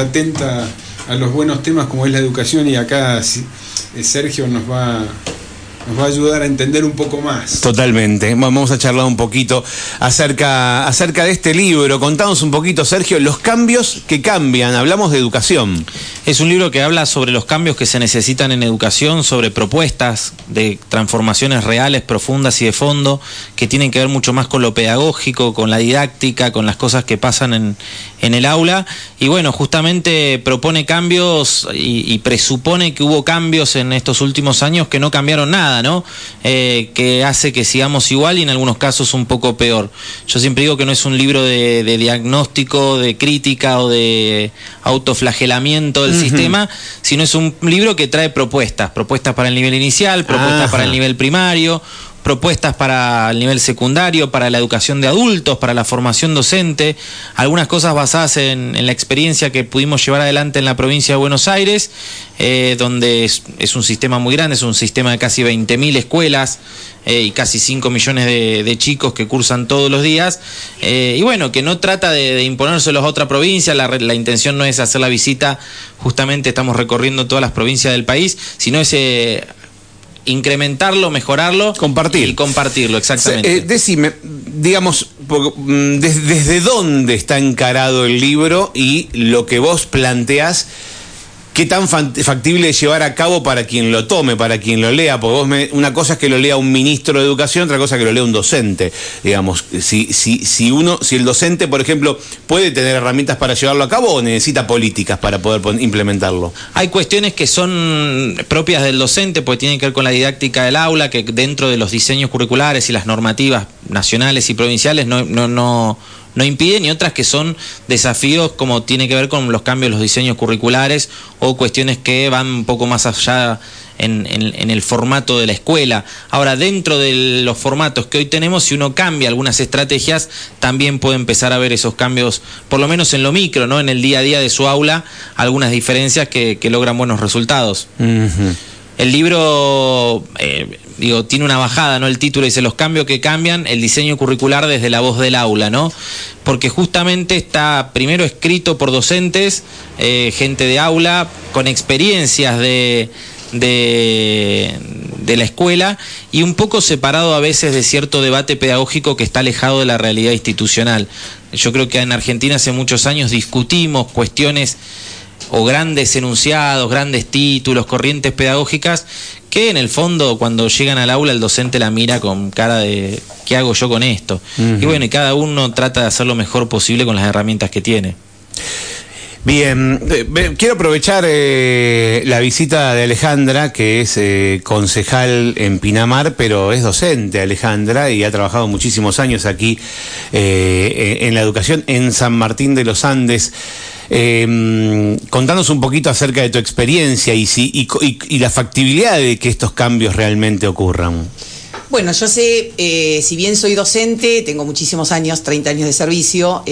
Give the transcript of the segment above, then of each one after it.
atenta a los buenos temas como es la educación y acá eh, Sergio nos va nos va a ayudar a entender un poco más. Totalmente. Vamos a charlar un poquito acerca, acerca de este libro. Contanos un poquito, Sergio, los cambios que cambian. Hablamos de educación. Es un libro que habla sobre los cambios que se necesitan en educación, sobre propuestas de transformaciones reales, profundas y de fondo, que tienen que ver mucho más con lo pedagógico, con la didáctica, con las cosas que pasan en, en el aula. Y bueno, justamente propone cambios y, y presupone que hubo cambios en estos últimos años que no cambiaron nada ¿no? Eh, que hace que sigamos igual y en algunos casos un poco peor. Yo siempre digo que no es un libro de, diagnóstico, de crítica o de autoflagelamiento del sistema, sino es un libro que trae propuestas, propuestas para el nivel inicial, propuestas para el nivel primario, propuestas para el nivel secundario, para la educación de adultos, para la formación docente, algunas cosas basadas en, la experiencia que pudimos llevar adelante en la provincia de Buenos Aires, eh, donde es, un sistema muy grande, es un sistema de casi 20.000 escuelas eh, y casi 5 millones de, chicos que cursan todos los días, eh, y bueno, que no trata de, de imponérselos a otra provincia, la, la, intención no es hacer la visita, justamente estamos recorriendo todas las provincias del país, sino es incrementarlo, mejorarlo. Compartir. Y compartirlo, exactamente. Eh, decime, digamos, mm, desde dónde está encarado el libro y lo que vos planteás qué tan factible llevar a cabo para quien lo tome, para quien lo lea, porque vos una cosa es que lo lea un ministro de educación, otra cosa es que lo lea un docente, digamos, si, si, si uno, si el docente, por ejemplo, puede tener herramientas para llevarlo a cabo o necesita políticas para poder implementarlo. Hay cuestiones que son propias del docente, porque tienen que ver con la didáctica del aula, que dentro de los diseños curriculares y las normativas nacionales y provinciales no no impiden y otras que son desafíos como tiene que ver con los cambios los diseños curriculares o cuestiones que van un poco más allá en, el formato de la escuela. Ahora, dentro de los formatos que hoy tenemos, si uno cambia algunas estrategias, también puede empezar a ver esos cambios, por lo menos en lo micro, ¿no? En el día a día de su aula, algunas diferencias que, logran buenos resultados. El libro, eh, digo, tiene una bajada, ¿no? El título dice los cambios que cambian, el diseño curricular desde la voz del aula, ¿no? Porque justamente está primero escrito por docentes, eh, gente de aula, con experiencias de, de, de, la escuela y un poco separado a veces de cierto debate pedagógico que está alejado de la realidad institucional. Yo creo que en Argentina hace muchos años discutimos cuestiones o grandes enunciados, grandes títulos, corrientes pedagógicas, que en el fondo cuando llegan al aula el docente la mira con cara de ¿qué hago yo con esto? Y bueno, y cada uno trata de hacer lo mejor posible con las herramientas que tiene. Bien, eh, quiero aprovechar eh, la visita de Alejandra, que es eh, concejal en Pinamar, pero es docente Alejandra y ha trabajado muchísimos años aquí en la educación en San Martín de los Andes. Eh, contanos un poquito acerca de tu experiencia y, si, y, la factibilidad de que estos cambios realmente ocurran. Bueno, yo sé, si bien soy docente, tengo muchísimos años, 30 años de servicio,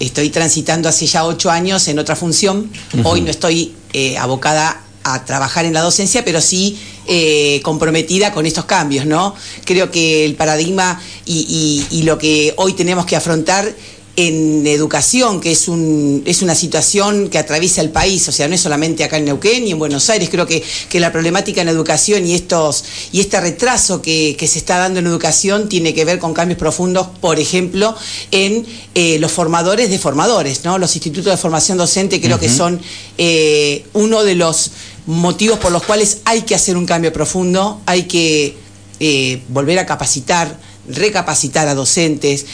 estoy transitando hace ya 8 años en otra función. Hoy no estoy eh, abocada a trabajar en la docencia, pero sí comprometida con estos cambios, ¿no? Creo que el paradigma y, lo que hoy tenemos que afrontar en educación, que es, un, es una situación que atraviesa el país, o sea, no es solamente acá en Neuquén y en Buenos Aires, creo que, que la problemática en educación y, estos, y este retraso que, se está dando en educación tiene que ver con cambios profundos, por ejemplo, en eh, los formadores de formadores, ¿no? Los institutos de formación docente creo que son eh, uno de los motivos por los cuales hay que hacer un cambio profundo, hay que eh, volver a capacitar, recapacitar a docentes,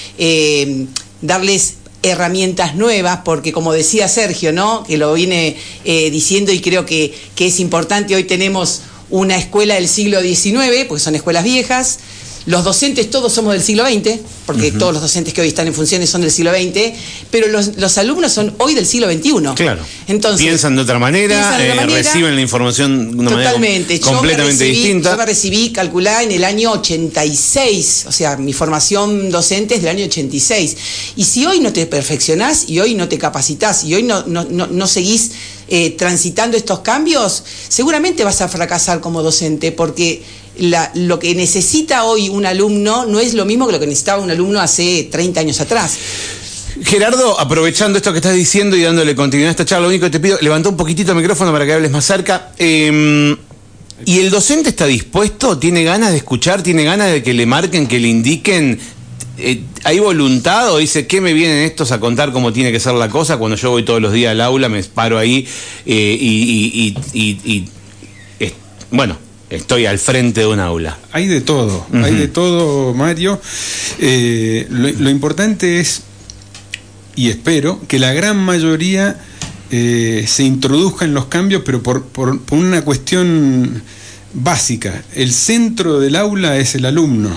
darles herramientas nuevas, porque como decía Sergio, ¿no? que lo viene eh, diciendo y creo que, que es importante, hoy tenemos una escuela del siglo XIX, porque son escuelas viejas, los docentes todos somos del siglo XX, porque todos los docentes que hoy están en funciones son del siglo XX, pero los, alumnos son hoy del siglo XXI. Claro. Entonces, piensan de otra manera, eh, reciben la información de una totalmente. manera completamente distinta. Yo me recibí, calculada en el año 86, o sea, mi formación docente es del año 86. Y si hoy no te perfeccionás y hoy no te capacitas y hoy no, no, no, seguís eh, transitando estos cambios, seguramente vas a fracasar como docente, porque lo que necesita hoy un alumno no es lo mismo que lo que necesitaba un alumno hace 30 años atrás. Gerardo, aprovechando esto que estás diciendo y dándole continuidad a esta charla, lo único que te pido, levanta un poquitito el micrófono para que hables más cerca. Eh, ¿Y el docente está dispuesto? ¿Tiene ganas de escuchar? ¿Tiene ganas de que le marquen, que le indiquen? Eh, ¿Hay voluntad o dice, ¿qué me vienen estos a contar cómo tiene que ser la cosa? Cuando yo voy todos los días al aula, me paro ahí eh, y, y- y- y- bueno, estoy al frente de un aula. Hay de todo, hay de todo, Mario. Eh, lo, lo importante es, y espero, que la gran mayoría eh, se introduzca en los cambios, pero por, por- por una cuestión básica. El centro del aula es el alumno.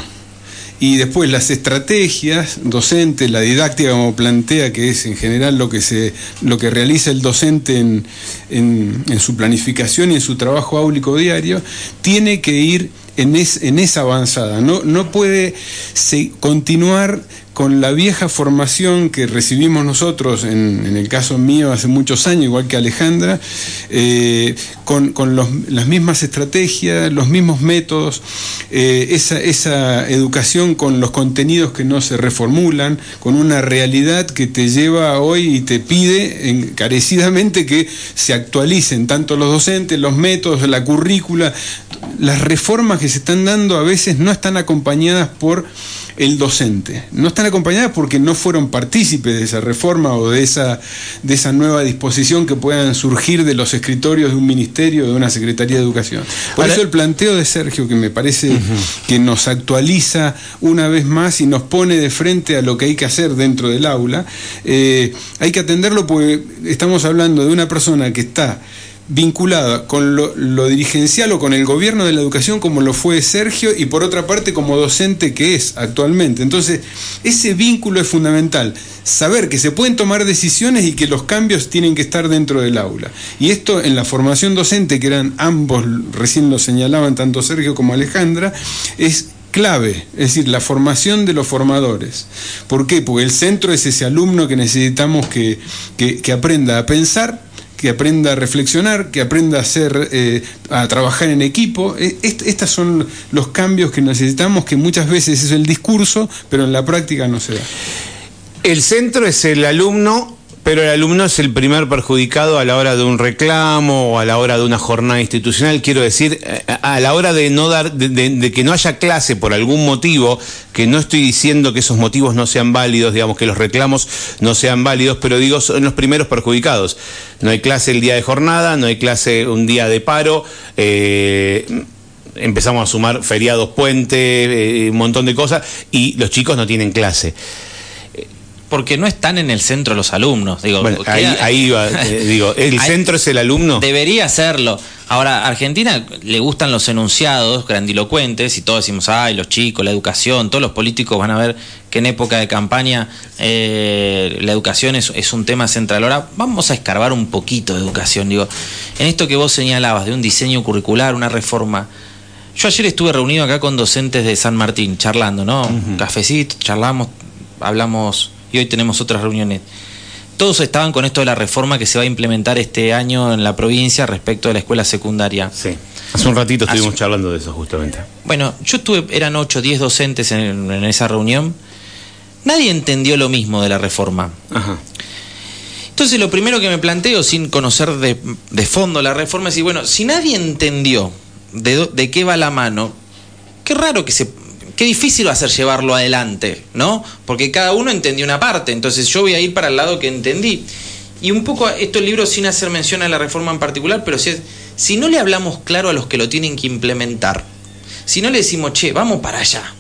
Y después las estrategias docentes, la didáctica como plantea, que es en general lo que se, lo que realiza el docente en, en- en su planificación y en su trabajo áulico diario, tiene que ir en, es- en esa avanzada. No, no puede se- continuar con la vieja formación que recibimos nosotros, en, el caso mío hace muchos años, igual que Alejandra, eh, con, con los- las mismas estrategias, los mismos métodos, eh, esa, esa educación con los contenidos que no se reformulan, con una realidad que te lleva hoy y te pide encarecidamente que se actualicen tanto los docentes, los métodos, la currícula. Las reformas que se están dando a veces no están acompañadas por el docente. No están acompañadas porque no fueron partícipes de esa reforma o de esa, de esa nueva disposición que puedan surgir de los escritorios de un ministerio, de una Secretaría de Educación. Por Ahora- eso el planteo de Sergio, que me parece que nos actualiza una vez más y nos pone de frente a lo que hay que hacer dentro del aula, eh, hay que atenderlo porque estamos hablando de una persona que está vinculada con lo, dirigencial o con el gobierno de la educación como lo fue Sergio y por otra parte como docente que es actualmente. Entonces, ese vínculo es fundamental. Saber que se pueden tomar decisiones y que los cambios tienen que estar dentro del aula. Y esto en la formación docente, que eran ambos, recién lo señalaban tanto Sergio como Alejandra, es clave, es decir, la formación de los formadores. ¿Por qué? Porque el centro es ese alumno que necesitamos que- que aprenda a pensar, que aprenda a reflexionar, que aprenda a hacer, eh, a trabajar en equipo. E- est- Estos son los cambios que necesitamos, que muchas veces es el discurso, pero en la práctica no se da. El centro es el alumno, pero el alumno es el primer perjudicado a la hora de un reclamo o a la hora de una jornada institucional. Quiero decir, eh, a la hora de no dar, de, que no haya clase por algún motivo, que no estoy diciendo que esos motivos no sean válidos, digamos que los reclamos no sean válidos, pero digo son los primeros perjudicados. No hay clase el día de jornada, no hay clase un día de paro. eh, empezamos a sumar feriados, puentes, eh, un montón de cosas, y los chicos no tienen clase. Porque no están en el centro los alumnos. Digo, Bueno, ahí, queda- ahí va, eh, digo, ¿el centro es el alumno? Debería serlo. Ahora, a Argentina le gustan los enunciados grandilocuentes y todos decimos, ay, los chicos, la educación, todos los políticos van a ver que en época de campaña eh, la educación es, es un tema central. Ahora, vamos a escarbar un poquito de educación. Digo, en esto que vos señalabas de un diseño curricular, una reforma. Yo ayer estuve reunido acá con docentes de San Martín, charlando, ¿no? Un cafecito, charlamos, hablamos y hoy tenemos otras reuniones todos estaban con esto de la reforma que se va a implementar este año en la provincia respecto de la escuela secundaria. Sí. Hace un ratito estuvimos Hace- charlando de eso justamente. Bueno, yo estuve, eran 8 o 10 docentes en, en esa reunión. Nadie entendió lo mismo de la reforma. Ajá. Entonces lo primero que me planteo, sin conocer de, de fondo la reforma, es decir, bueno, si nadie entendió de, de qué va la mano, qué raro que se... Qué difícil va a ser llevarlo adelante, ¿no? Porque cada uno entendió una parte, entonces yo voy a ir para el lado que entendí. Y un poco esto el libro sin hacer mención a la reforma en particular, pero si, si no le hablamos claro a los que lo tienen que implementar, si no le decimos, che, vamos para allá,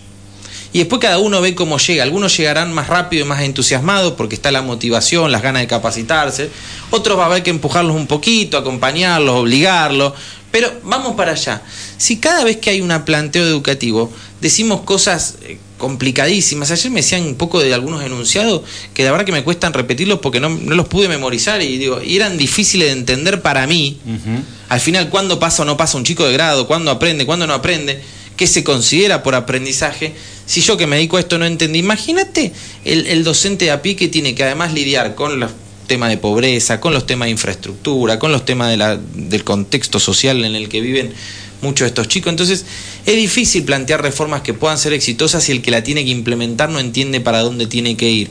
y después cada uno ve cómo llega. Algunos llegarán más rápido y más entusiasmados porque está la motivación, las ganas de capacitarse. Otros va a haber que empujarlos un poquito, acompañarlos, obligarlos. Pero vamos para allá. Si cada vez que hay un planteo educativo decimos cosas eh, complicadísimas, ayer me decían un poco de algunos enunciados que la verdad que me cuestan repetirlos porque no, no los pude memorizar y digo, y eran difíciles de entender para mí. Al final, ¿cuándo pasa o no pasa un chico de grado? ¿Cuándo aprende? ¿Cuándo no aprende? ¿Qué se considera por aprendizaje? Si yo que me dedico a esto no entendí, imagínate el, el docente de a pie que tiene que además lidiar con los temas de pobreza, con los temas de infraestructura, con los temas de la- del contexto social en el que viven muchos de estos chicos. Entonces, es difícil plantear reformas que puedan ser exitosas si el que la tiene que implementar no entiende para dónde tiene que ir.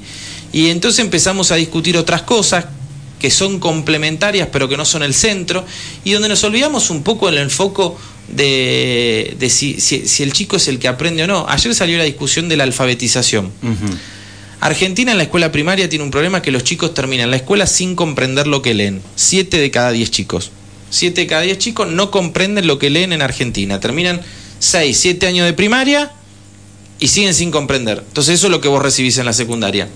Y entonces empezamos a discutir otras cosas que son complementarias pero que no son el centro, y donde nos olvidamos un poco el enfoque de, de si, si- si el chico es el que aprende o no. Ayer salió la discusión de la alfabetización. Argentina en la escuela primaria tiene un problema que los chicos terminan la escuela sin comprender lo que leen. Siete de cada diez chicos. Siete de cada diez chicos no comprenden lo que leen en Argentina. Terminan seis, siete años de primaria y siguen sin comprender. Entonces eso es lo que vos recibís en la secundaria.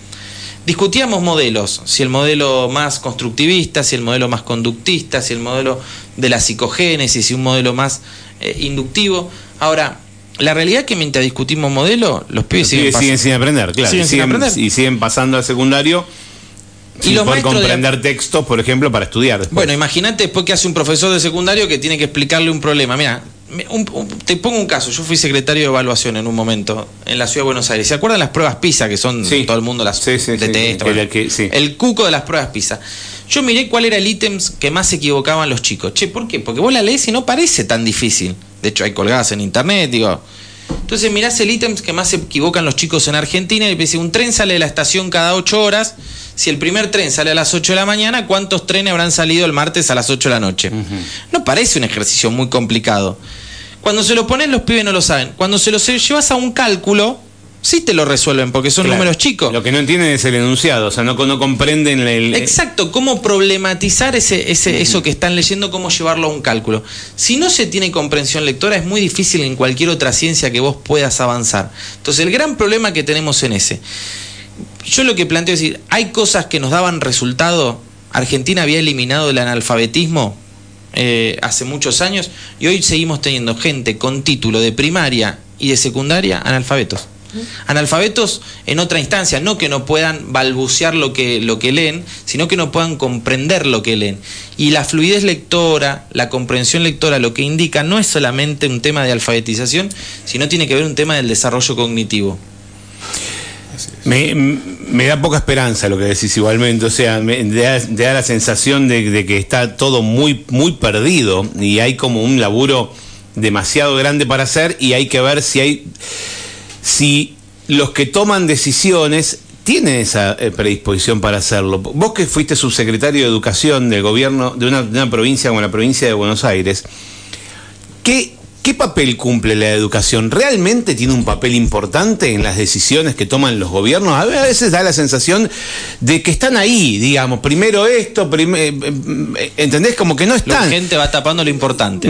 Discutíamos modelos, si el modelo más constructivista, si el modelo más conductista, si el modelo de la psicogénesis, si un modelo más eh, inductivo. Ahora, la realidad es que mientras discutimos modelo, los pibes Los siguen, pibes siguen sin aprender, claro. Siguen y sin aprender. Y siguen pasando al secundario Y los poder la- comprender textos, por ejemplo, para estudiar. después. Bueno, imagínate después que hace un profesor de secundario que tiene que explicarle un problema. Mira, me- un- un- te pongo un caso. Yo fui secretario de evaluación en un momento en la ciudad de Buenos Aires. ¿Se acuerdan las pruebas PISA que son Sí. todo el mundo las Sí, sí, detesta? El que- cuco de las pruebas PISA. Yo miré cuál era el ítems que más se equivocaban los chicos. Che, ¿por qué? Porque vos la lees y no parece tan difícil. De hecho, hay colgadas en internet, digo. Entonces mirás el ítem que más se equivocan los chicos en Argentina y dice, un tren sale de la estación cada 8 horas. Si el primer tren sale a las 8 de la mañana, ¿cuántos trenes habrán salido el martes a las 8 de la noche? No parece un ejercicio muy complicado. Cuando se lo ponen los pibes no lo saben. Cuando se lo llevas a un cálculo, sí te lo resuelven porque son Claro. números chicos. Lo que no entienden es el enunciado, o sea, no, no comprenden el. Exacto, cómo problematizar ese, ese, eso que están leyendo, cómo llevarlo a un cálculo. Si no se tiene comprensión lectora, es muy difícil en cualquier otra ciencia que vos puedas avanzar. Entonces, el gran problema que tenemos en ese. Yo lo que planteo es decir, hay cosas que nos daban resultado. Argentina había eliminado el analfabetismo eh, hace muchos años y hoy seguimos teniendo gente con título de primaria y de secundaria analfabetos. Analfabetos en otra instancia, no que no puedan balbucear lo que, lo que leen, sino que no puedan comprender lo que leen. Y la fluidez lectora, la comprensión lectora, lo que indica no es solamente un tema de alfabetización, sino tiene que ver un tema del desarrollo cognitivo. Me, me da poca esperanza lo que decís igualmente, o sea, me da, la sensación de, de que está todo muy, muy perdido y hay como un laburo demasiado grande para hacer y hay que ver si hay, si los que toman decisiones tienen esa eh, predisposición para hacerlo. Vos que fuiste subsecretario de Educación del gobierno de una, de una provincia como la provincia de Buenos Aires, ¿Qué, ¿Qué papel cumple la educación? ¿Realmente tiene un papel importante en las decisiones que toman los gobiernos? A veces da la sensación de que están ahí, digamos, primero esto, prim- eh, eh, ¿entendés? Como que no La están. gente va tapando lo importante.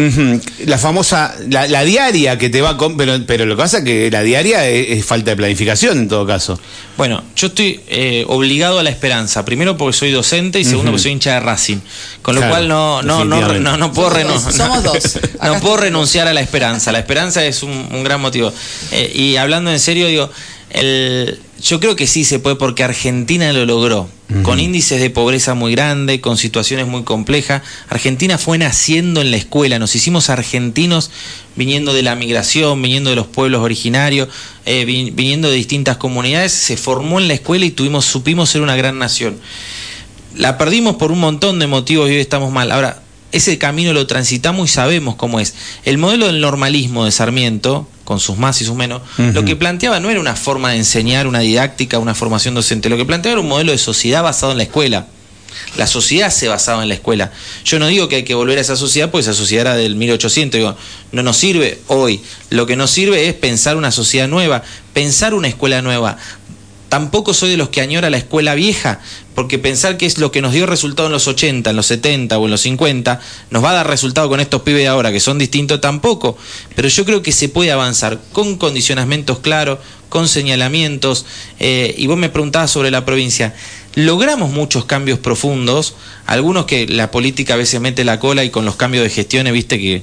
La famosa, la, la diaria que te va con, pero, pero lo que pasa es que la diaria es, es falta de planificación en todo caso. Bueno, yo estoy eh, obligado a la esperanza. Primero porque soy docente y segundo porque soy hincha de Racing. Con lo Claro, cual no, no, no, no, no puedo Somos somos dos. No puedo renunciar a la esperanza. La esperanza es un, un gran motivo. Eh, y hablando en serio, digo, el, yo creo que sí se puede porque Argentina lo logró. Con índices de pobreza muy grandes, con situaciones muy complejas. Argentina fue naciendo en la escuela. Nos hicimos argentinos viniendo de la migración, viniendo de los pueblos originarios, eh, vi- viniendo de distintas comunidades. Se formó en la escuela y tuvimos, supimos ser una gran nación la perdimos por un montón de motivos y hoy estamos mal. Ahora, ese camino lo transitamos y sabemos cómo es. El modelo del normalismo de Sarmiento, con sus más y sus menos, lo que planteaba no era una forma de enseñar, una didáctica, una formación docente, lo que planteaba era un modelo de sociedad basado en la escuela. La sociedad se basaba en la escuela. Yo no digo que hay que volver a esa sociedad, porque esa sociedad era del 1800. Digo, no nos sirve hoy. Lo que nos sirve es pensar una sociedad nueva, pensar una escuela nueva. Tampoco soy de los que añora la escuela vieja, porque pensar que es lo que nos dio resultado en los 80, en los 70 o en los 50, nos va a dar resultado con estos pibes de ahora, que son distintos tampoco. Pero yo creo que se puede avanzar con condicionamientos claros, con señalamientos. eh, y vos me preguntabas sobre la provincia. Logramos muchos cambios profundos, algunos que la política a veces mete la cola y con los cambios de gestiones, viste que,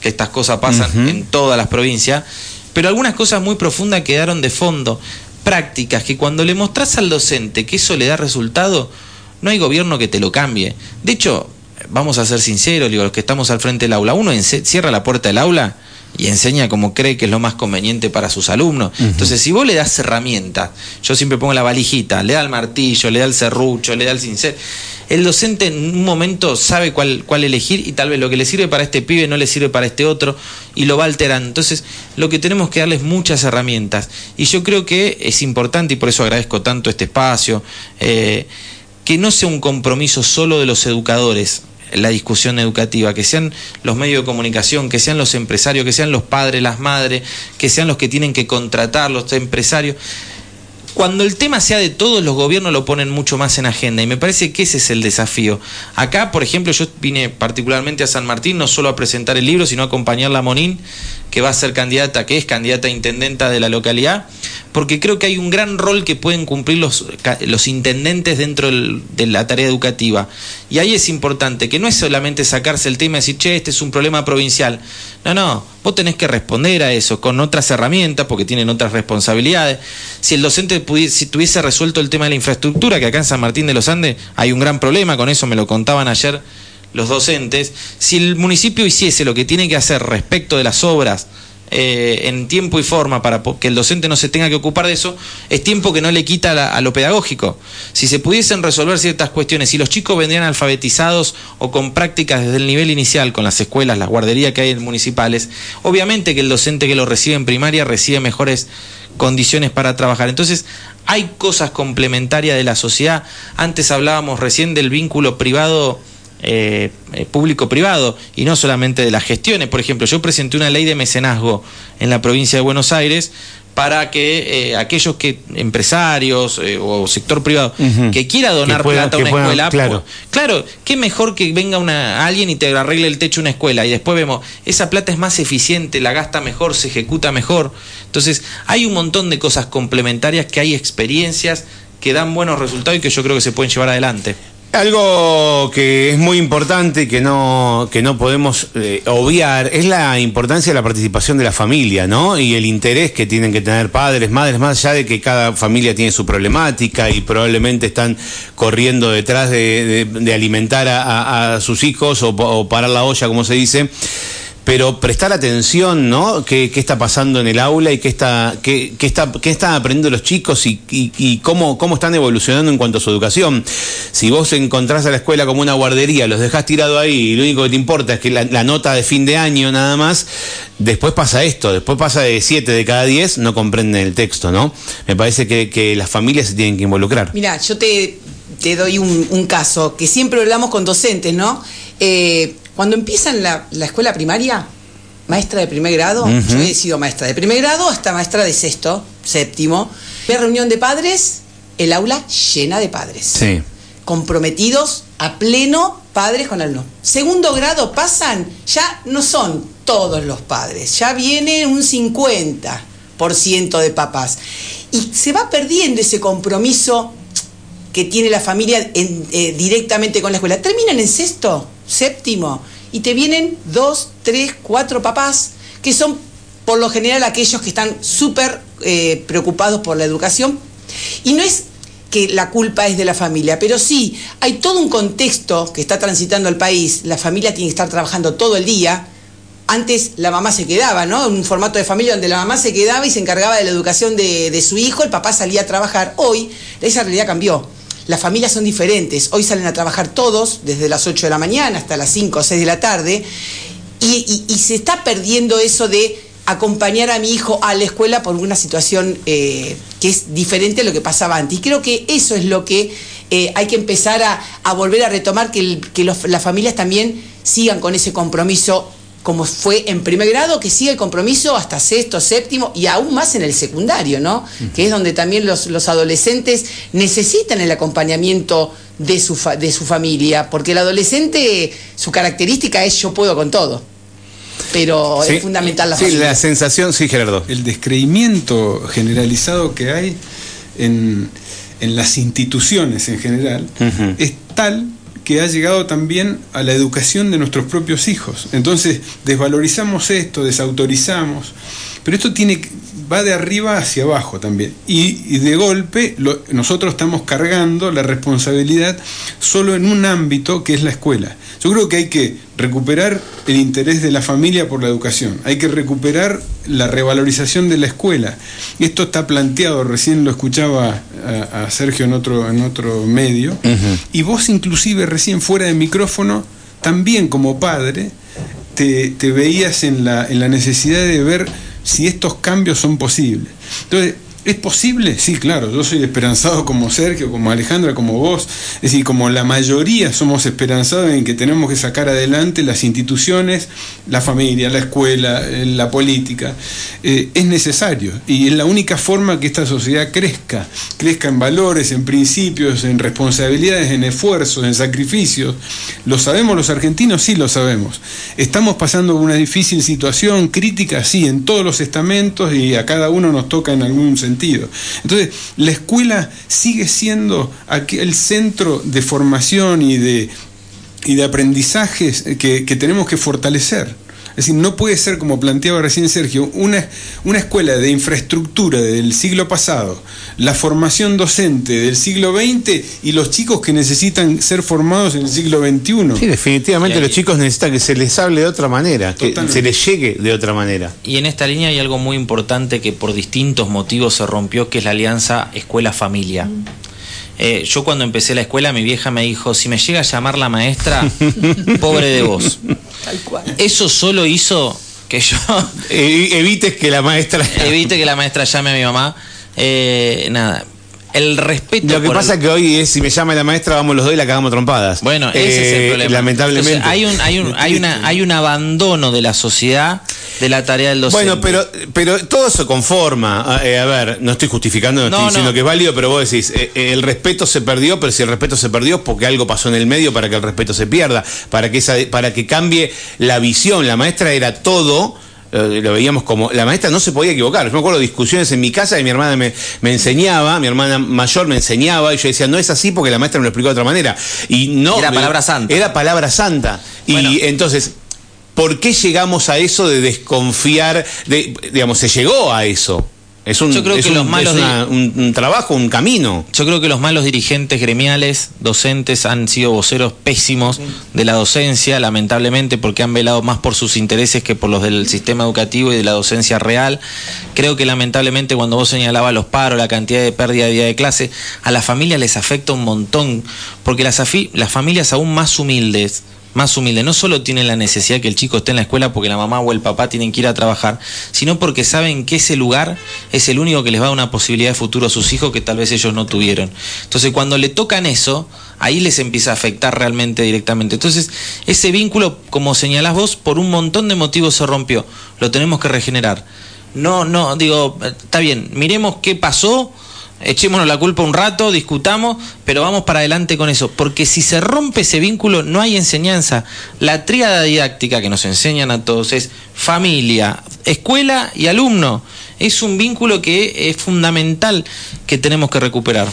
que estas cosas pasan en todas las provincias, pero algunas cosas muy profundas quedaron de fondo. Prácticas que cuando le mostrás al docente que eso le da resultado, no hay gobierno que te lo cambie. De hecho, vamos a ser sinceros, los que estamos al frente del aula, uno cierra la puerta del aula y enseña como cree que es lo más conveniente para sus alumnos. Entonces, si vos le das herramientas, yo siempre pongo la valijita, le da el martillo, le da el serrucho, le da el cincel, el docente en un momento sabe cuál, cuál elegir y tal vez lo que le sirve para este pibe no le sirve para este otro y lo va alterando. Entonces, lo que tenemos que darles muchas herramientas. Y yo creo que es importante, y por eso agradezco tanto este espacio, eh, que no sea un compromiso solo de los educadores la discusión educativa, que sean los medios de comunicación, que sean los empresarios, que sean los padres, las madres, que sean los que tienen que contratar, los empresarios. Cuando el tema sea de todos, los gobiernos lo ponen mucho más en agenda y me parece que ese es el desafío. Acá, por ejemplo, yo vine particularmente a San Martín no solo a presentar el libro, sino a acompañar a Monín, que va a ser candidata, que es candidata a intendenta de la localidad, porque creo que hay un gran rol que pueden cumplir los, los intendentes dentro de la tarea educativa. Y ahí es importante que no es solamente sacarse el tema y decir, che, este es un problema provincial. No, no, vos tenés que responder a eso con otras herramientas, porque tienen otras responsabilidades. Si el docente pudiese, si tuviese resuelto el tema de la infraestructura, que acá en San Martín de los Andes hay un gran problema con eso, me lo contaban ayer los docentes, si el municipio hiciese lo que tiene que hacer respecto de las obras, eh, en tiempo y forma para que el docente no se tenga que ocupar de eso, es tiempo que no le quita a lo pedagógico. Si se pudiesen resolver ciertas cuestiones, si los chicos vendrían alfabetizados o con prácticas desde el nivel inicial con las escuelas, las guarderías que hay municipales, obviamente que el docente que lo recibe en primaria recibe mejores condiciones para trabajar. Entonces, hay cosas complementarias de la sociedad. Antes hablábamos recién del vínculo privado eh, eh, público-privado y no solamente de las gestiones. Por ejemplo, yo presenté una ley de mecenazgo en la provincia de Buenos Aires para que eh, aquellos que empresarios o sector privado que quiera donar plata a una escuela, claro. claro, qué mejor que venga una alguien y te arregle el techo de una escuela y después vemos esa plata es más eficiente, la gasta mejor, se ejecuta mejor. Entonces, hay un montón de cosas complementarias que hay experiencias que dan buenos resultados y que yo creo que se pueden llevar adelante. Algo que es muy importante que no, que no podemos eh, obviar es la importancia de la participación de la familia, ¿no? Y el interés que tienen que tener padres, madres, más allá de que cada familia tiene su problemática y probablemente están corriendo detrás de, alimentar a, sus hijos o parar la olla, como se dice pero prestar atención, ¿no? ¿Qué, está pasando en el aula y qué está, qué, está, qué están aprendiendo los chicos y, cómo, cómo están evolucionando en cuanto a su educación? Si vos encontrás a la escuela como una guardería, los dejás tirado ahí y lo único que te importa es que la, nota de fin de año nada más, después pasa esto, después pasa de 7 de cada 10 no comprenden el texto, ¿no? Me parece que, las familias se tienen que involucrar. Mira, yo te, te doy un, un, caso que siempre hablamos con docentes, ¿no? Eh, cuando empiezan la, escuela primaria, maestra de primer grado, yo he sido maestra de primer grado hasta maestra de sexto, séptimo, la reunión de padres, el aula llena de padres. Sí. Comprometidos a pleno padres con alumnos. Segundo grado pasan, ya no son todos los padres, ya viene un 50% de papás. Y se va perdiendo ese compromiso que tiene la familia eh, directamente con la escuela. Terminan en sexto, séptimo, y te vienen dos, tres, cuatro papás, que son por lo general aquellos que están súper eh, preocupados por la educación. Y no es que la culpa es de la familia, pero sí, hay todo un contexto que está transitando el país, la familia tiene que estar trabajando todo el día, antes la mamá se quedaba, ¿no? En un formato de familia donde la mamá se quedaba y se encargaba de la educación de, de, su hijo, el papá salía a trabajar. Hoy esa realidad cambió las familias son diferentes. Hoy salen a trabajar todos, desde las 8 de la mañana hasta las 5 o 6 de la tarde, y, se está perdiendo eso de acompañar a mi hijo a la escuela por una situación eh, que es diferente a lo que pasaba antes. Y creo que eso es lo que eh, hay que empezar a, volver a retomar, que, las familias también sigan con ese compromiso como fue en primer grado, que sigue el compromiso hasta sexto, séptimo y aún más en el secundario, ¿no? Que es donde también los, adolescentes necesitan el acompañamiento de su, de su familia, porque el adolescente, su característica es yo puedo con todo. Pero es fundamental la Sí, la sensación, sí, Gerardo. El descreimiento generalizado que hay en, las instituciones en general es tal que ha llegado también a la educación de nuestros propios hijos. Entonces, desvalorizamos esto, desautorizamos, Pero esto tiene va de arriba hacia abajo también. Y, de golpe nosotros estamos cargando la responsabilidad solo en un ámbito que es la escuela. Yo creo que hay que recuperar el interés de la familia por la educación, hay que recuperar la revalorización de la escuela. Esto está planteado, recién lo escuchaba a, Sergio en otro, en otro medio, y vos inclusive recién fuera de micrófono, también como padre, te, te veías en la, en la necesidad de ver si estos cambios son posibles. Entonces, ¿Es posible? Sí, claro, yo soy esperanzado como Sergio, como Alejandra, como vos, es decir, como la mayoría somos esperanzados en que tenemos que sacar adelante las instituciones, la familia, la escuela, eh, la política. Eh, es necesario y es la única forma que esta sociedad crezca, crezca en valores, en principios, en responsabilidades, en esfuerzos, en sacrificios. ¿Lo sabemos los argentinos? Sí, lo sabemos. Estamos pasando una difícil situación crítica, sí, en todos los estamentos y a cada uno nos toca en algún sentido entonces, la escuela sigue siendo el centro de formación y de, y de aprendizajes que tenemos que fortalecer. Es decir, no puede ser, como planteaba recién Sergio, una, una escuela de infraestructura del siglo pasado, la formación docente del siglo XX y los chicos que necesitan ser formados en el siglo XXI. Sí, definitivamente los chicos necesitan que se les hable de otra manera, que se les llegue de otra manera. Y en esta línea hay algo muy importante que por distintos motivos se rompió, que es la alianza escuela-familia. Eh, yo cuando empecé la escuela, mi vieja me dijo, si me llega a llamar la maestra, pobre de vos. Eso solo hizo que yo... Evites que la maestra... Evite que la maestra llame a mi mamá. Eh, nada, el respeto. Lo que pasa es que hoy es, si me llama la maestra, vamos los dos y la cagamos trompadas. Bueno, ese es el eh, problema. Lamentablemente. hay un, hay un, hay una, hay un abandono de la sociedad de la tarea del docente. Bueno, pero, pero todo se conforma. Ah, eh, a ver, no estoy justificando, no, estoy diciendo que es válido, pero vos decís, eh, el respeto se perdió, pero si el respeto se perdió es porque algo pasó en el medio para que el respeto se pierda, para que esa, para que cambie la visión. La maestra era todo eh, lo veíamos como, la maestra no se podía equivocar. Yo me acuerdo de discusiones en mi casa y mi hermana me, enseñaba, mi hermana mayor me enseñaba y yo decía, no es así porque la maestra me lo explicó de otra manera. Y no. Era palabra santa. Era palabra santa. Y entonces, ¿por qué llegamos a eso de desconfiar? De, digamos, se llegó a eso. Es un, yo creo que los malos un, trabajo, un camino. Yo creo que los malos dirigentes gremiales, docentes, han sido voceros pésimos de la docencia, lamentablemente, porque han velado más por sus intereses que por los del sistema educativo y de la docencia real. Creo que lamentablemente cuando vos señalabas los paros, la cantidad de pérdida de día de clase, a las familias les afecta un montón, porque las, las familias aún más humildes, más humilde. No solo tienen la necesidad que el chico esté en la escuela porque la mamá o el papá tienen que ir a trabajar, sino porque saben que ese lugar es el único que les va a dar una posibilidad de futuro a sus hijos que tal vez ellos no tuvieron. Entonces, cuando le tocan eso, ahí les empieza a afectar realmente directamente. Entonces, ese vínculo, como señalás vos, por un montón de motivos se rompió. Lo tenemos que regenerar. No, no, digo, está bien, miremos qué pasó echémonos la culpa un rato, discutamos, pero vamos para adelante con eso. Porque si se rompe ese vínculo, no hay enseñanza. La tríada didáctica que nos enseñan a todos es familia, escuela y alumno. Es un vínculo que es fundamental que tenemos que recuperar.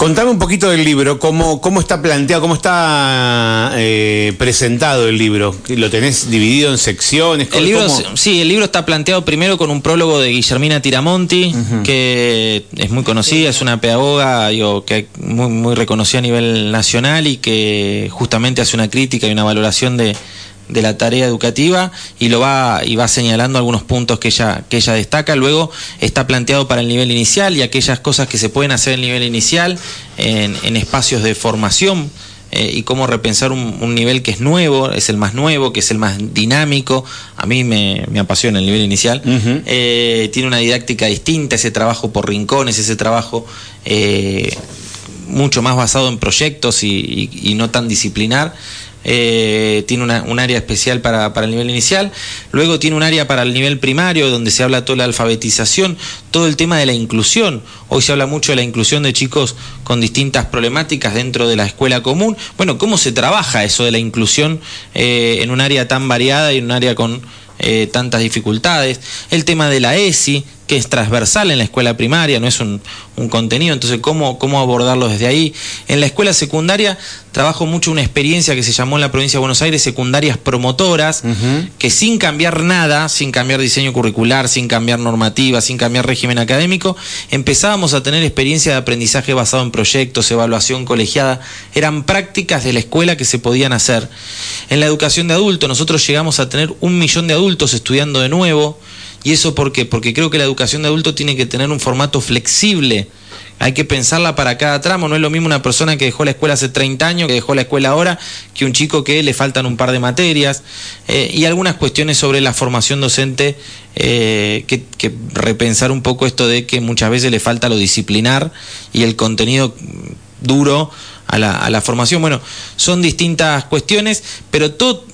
Contame un poquito del libro, cómo, cómo está planteado, cómo está eh, presentado el libro. ¿Lo tenés dividido en secciones? El libro, sí, el libro está planteado primero con un prólogo de Guillermina Tiramonti, que es muy conocida, es una pedagoga que muy, muy reconocida a nivel nacional y que justamente hace una crítica y una valoración de, de la tarea educativa y lo va y va señalando algunos puntos que ella que ella destaca luego está planteado para el nivel inicial y aquellas cosas que se pueden hacer en el nivel inicial en, espacios de formación eh, y cómo repensar un, nivel que es nuevo, es el más nuevo, que es el más dinámico. A mí me, apasiona el nivel inicial. Eh, tiene una didáctica distinta, ese trabajo por rincones, ese trabajo eh, mucho más basado en proyectos y no tan disciplinar. Eh, tiene un área especial para, el nivel inicial, luego tiene un área para el nivel primario donde se habla toda la alfabetización, todo el tema de la inclusión. Hoy se habla mucho de la inclusión de chicos con distintas problemáticas dentro de la escuela común. Bueno, ¿cómo se trabaja eso de la inclusión eh, en un área tan variada y en un área con eh, tantas dificultades? El tema de la ESI que es transversal en la escuela primaria, no es un, un contenido, entonces ¿cómo, cómo abordarlo desde ahí. En la escuela secundaria trabajo mucho una experiencia que se llamó en la provincia de Buenos Aires secundarias promotoras, que sin cambiar nada, sin cambiar diseño curricular, sin cambiar normativa, sin cambiar régimen académico, empezábamos a tener experiencia de aprendizaje basado en proyectos, evaluación colegiada, eran prácticas de la escuela que se podían hacer. En la educación de adultos nosotros llegamos a tener un millón de adultos estudiando de nuevo, ¿Y eso por qué? Porque creo que la educación de adulto tiene que tener un formato flexible. Hay que pensarla para cada tramo. No es lo mismo una persona que dejó la escuela hace 30 años, que dejó la escuela ahora, que un chico que le faltan un par de materias. Eh, y algunas cuestiones sobre la formación docente, eh, que, repensar un poco esto de que muchas veces le falta lo disciplinar y el contenido duro a la, a la formación. Bueno, son distintas cuestiones, pero todo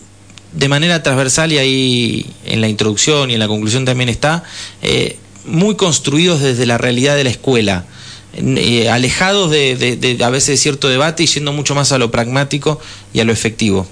de manera transversal y ahí en la introducción y en la conclusión también está, eh, muy construidos desde la realidad de la escuela. Eh, alejados de, a veces de cierto debate y yendo mucho más a lo pragmático y a lo efectivo.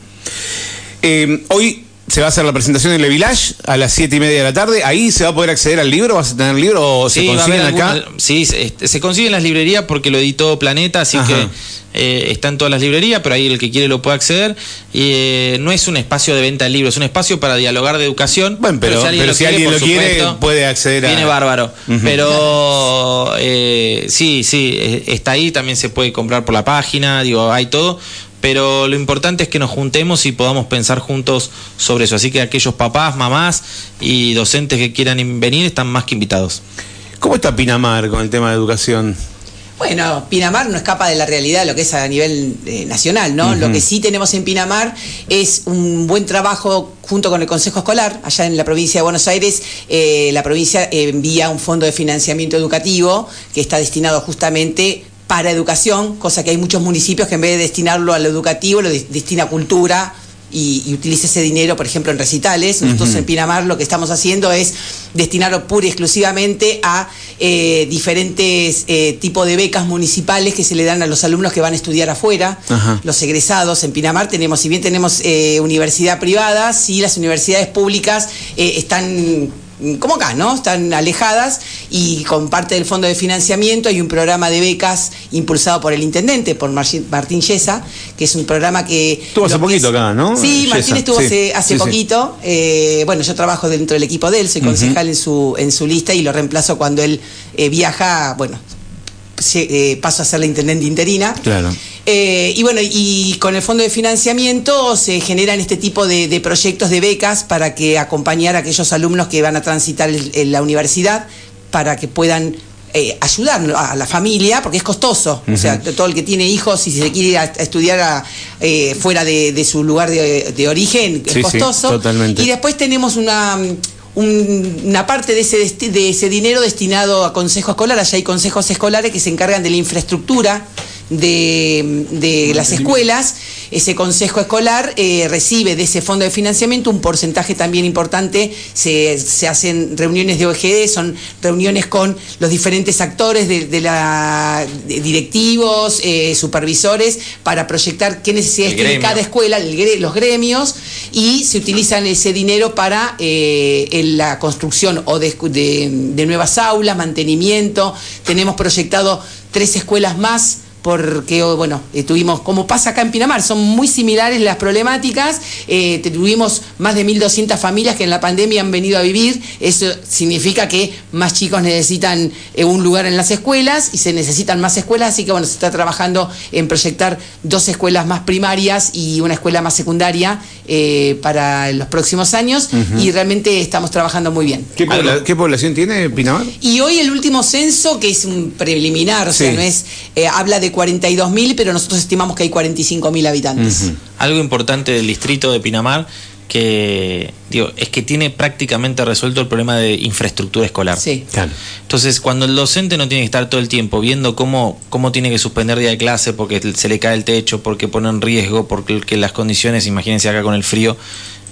Eh, hoy se va a hacer la presentación en Le Village a las siete y media de la tarde. Ahí se va a poder acceder al libro. ¿Vas a tener el libro o se consiguen acá? sí, se, consigue en las librerías porque lo editó Planeta, así que eh, está en todas las librerías, pero ahí el que quiere lo puede acceder. Y eh, no es un espacio de venta de libros, es un espacio para dialogar de educación. Bueno, pero, si alguien, lo, quiere, puede acceder a. Viene bárbaro. Pero eh, sí, sí, está ahí, también se puede comprar por la página, digo, hay todo pero lo importante es que nos juntemos y podamos pensar juntos sobre eso. Así que aquellos papás, mamás y docentes que quieran venir están más que invitados. ¿Cómo está Pinamar con el tema de educación? Bueno, Pinamar no escapa de la realidad de lo que es a nivel eh, nacional, ¿no? Lo que sí tenemos en Pinamar es un buen trabajo junto con el Consejo Escolar, allá en la provincia de Buenos Aires, eh, la provincia envía un fondo de financiamiento educativo que está destinado justamente para educación, cosa que hay muchos municipios que en vez de destinarlo a lo educativo, lo destina a cultura, y, utiliza ese dinero, por ejemplo, en recitales. Nosotros en Pinamar lo que estamos haciendo es destinarlo pura y exclusivamente a eh, diferentes eh, tipos de becas municipales que se le dan a los alumnos que van a estudiar afuera, los egresados. En Pinamar tenemos, si bien tenemos eh, universidad privada, sí las universidades públicas están como acá, ¿no? Están alejadas y con parte del fondo de financiamiento hay un programa de becas impulsado por el intendente, por Martín Yesa, que es un programa que... Estuvo hace poquito acá, ¿no? Sí, Martín estuvo hace, poquito. Eh, bueno, yo trabajo dentro del equipo de él, soy concejal en, su, en su lista y lo reemplazo cuando él eh, viaja, bueno, eh, paso a ser la intendente interina. Claro. Eh, y bueno, y con el fondo de financiamiento se generan este tipo de, proyectos de becas para que acompañar a aquellos alumnos que van a transitar en la universidad para que puedan eh, ayudar a la familia, porque es costoso. O sea, todo el que tiene hijos y si se quiere ir a, estudiar eh, fuera de, su lugar de, origen, es costoso. totalmente. Y después tenemos una una parte de ese, de ese dinero destinado a consejo escolar. Allá hay consejos escolares que se encargan de la infraestructura de, las escuelas. Ese consejo escolar eh, recibe de ese fondo de financiamiento un porcentaje también importante. Se, hacen reuniones de OGD, son reuniones con los diferentes actores de, la directivos, eh, supervisores, para proyectar qué necesidades tiene cada escuela, los gremios, y se utilizan ese dinero para eh, la construcción o de, de nuevas aulas, mantenimiento. Tenemos proyectado tres escuelas más porque, bueno, eh, tuvimos, como pasa acá en Pinamar, son muy similares las problemáticas, eh, tuvimos más de 1.200 familias que en la pandemia han venido a vivir, eso significa que más chicos necesitan eh, un lugar en las escuelas y se necesitan más escuelas, así que, bueno, se está trabajando en proyectar dos escuelas más primarias y una escuela más secundaria para los próximos años y realmente estamos trabajando muy bien. ¿Qué, población tiene Pinamar? Y hoy el último censo, que es un preliminar, o sea, no es, habla de 42.000, pero nosotros estimamos que hay 45.000 habitantes. Algo importante del distrito de Pinamar que digo, es que tiene prácticamente resuelto el problema de infraestructura escolar. Sí. Claro. Entonces, cuando el docente no tiene que estar todo el tiempo viendo cómo, cómo tiene que suspender día de clase porque se le cae el techo, porque pone en riesgo, porque las condiciones, imagínense acá con el frío,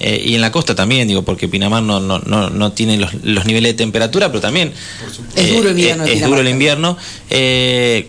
eh, y en la costa también, digo, porque Pinamar no, no, no, no tiene los, los, niveles de temperatura, pero también es duro el invierno. es, duro el invierno.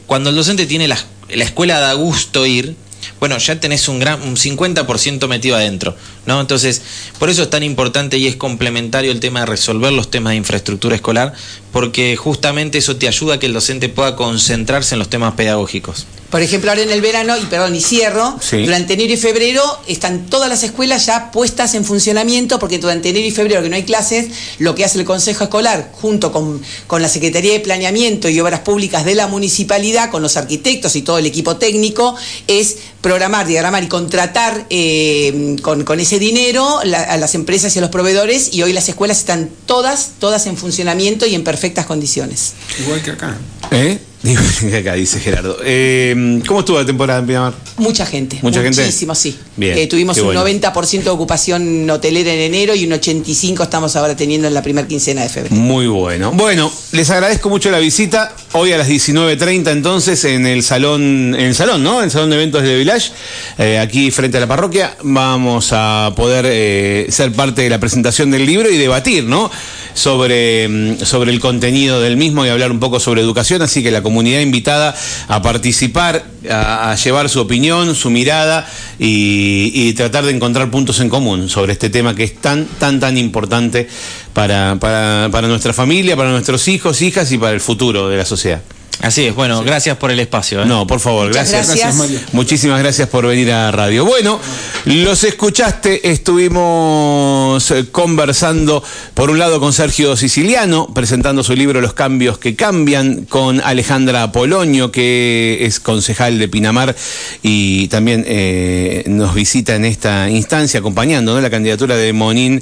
cuando el docente tiene la, la escuela da gusto ir, bueno, ya tenés un gran un 50% metido adentro, ¿no? Entonces, por eso es tan importante y es complementario el tema de resolver los temas de infraestructura escolar, porque justamente eso te ayuda a que el docente pueda concentrarse en los temas pedagógicos. Por ejemplo, ahora en el verano, y perdón, y cierro, Sí. durante enero y febrero están todas las escuelas ya puestas en funcionamiento, porque durante enero y febrero, que no hay clases, lo que hace el Consejo Escolar, junto con, con la Secretaría de Planeamiento y Obras Públicas de la Municipalidad, con los arquitectos y todo el equipo técnico, es programar, diagramar y contratar eh, con, con ese dinero la- a las empresas y a los proveedores, y hoy las escuelas están todas, todas en funcionamiento y en perfectas condiciones. Igual que acá. ¿Eh? Acá dice Gerardo. Eh, ¿Cómo estuvo la temporada en Pinamar? Mucha gente. ¿Mucha gente? Muchísimo, sí. Bien, Eh, tuvimos un bueno. 90% de ocupación hotelera en enero y un 85% estamos ahora teniendo en la primera quincena de febrero. Muy bueno. Bueno, les agradezco mucho la visita. Hoy a las 19.30 entonces en el salón, en el salón, ¿no? En el salón de eventos de Village, eh, aquí frente a la parroquia, vamos a poder eh, ser parte de la presentación del libro y debatir, ¿no? Sobre, mm, sobre el contenido del mismo y hablar un poco sobre educación. Así que la comunidad invitada a participar, a, llevar su opinión, su mirada y, y tratar de encontrar puntos en común sobre este tema que es tan, tan, tan importante para, para, para nuestra familia, para nuestros hijos, hijas y para el futuro de la sociedad. Así es, bueno, gracias por el espacio. ¿eh? No, por favor, gracias. gracias. Mario. Muchísimas gracias por venir a radio. Bueno, los escuchaste, estuvimos eh, conversando por un lado con Sergio Siciliano, presentando su libro Los cambios que cambian, con Alejandra Polonio, que es concejal de Pinamar y también eh, nos visita en esta instancia acompañando ¿no? la candidatura de Monín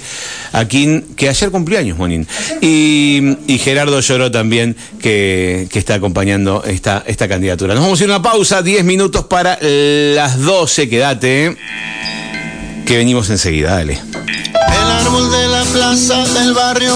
Aquín, que ayer cumplió años Monín. Y, y Gerardo Lloró también, que, que está acompañando esta, esta candidatura. Nos vamos a ir a una pausa, 10 minutos para las 12, quédate, que venimos enseguida, dale. El árbol de la plaza del barrio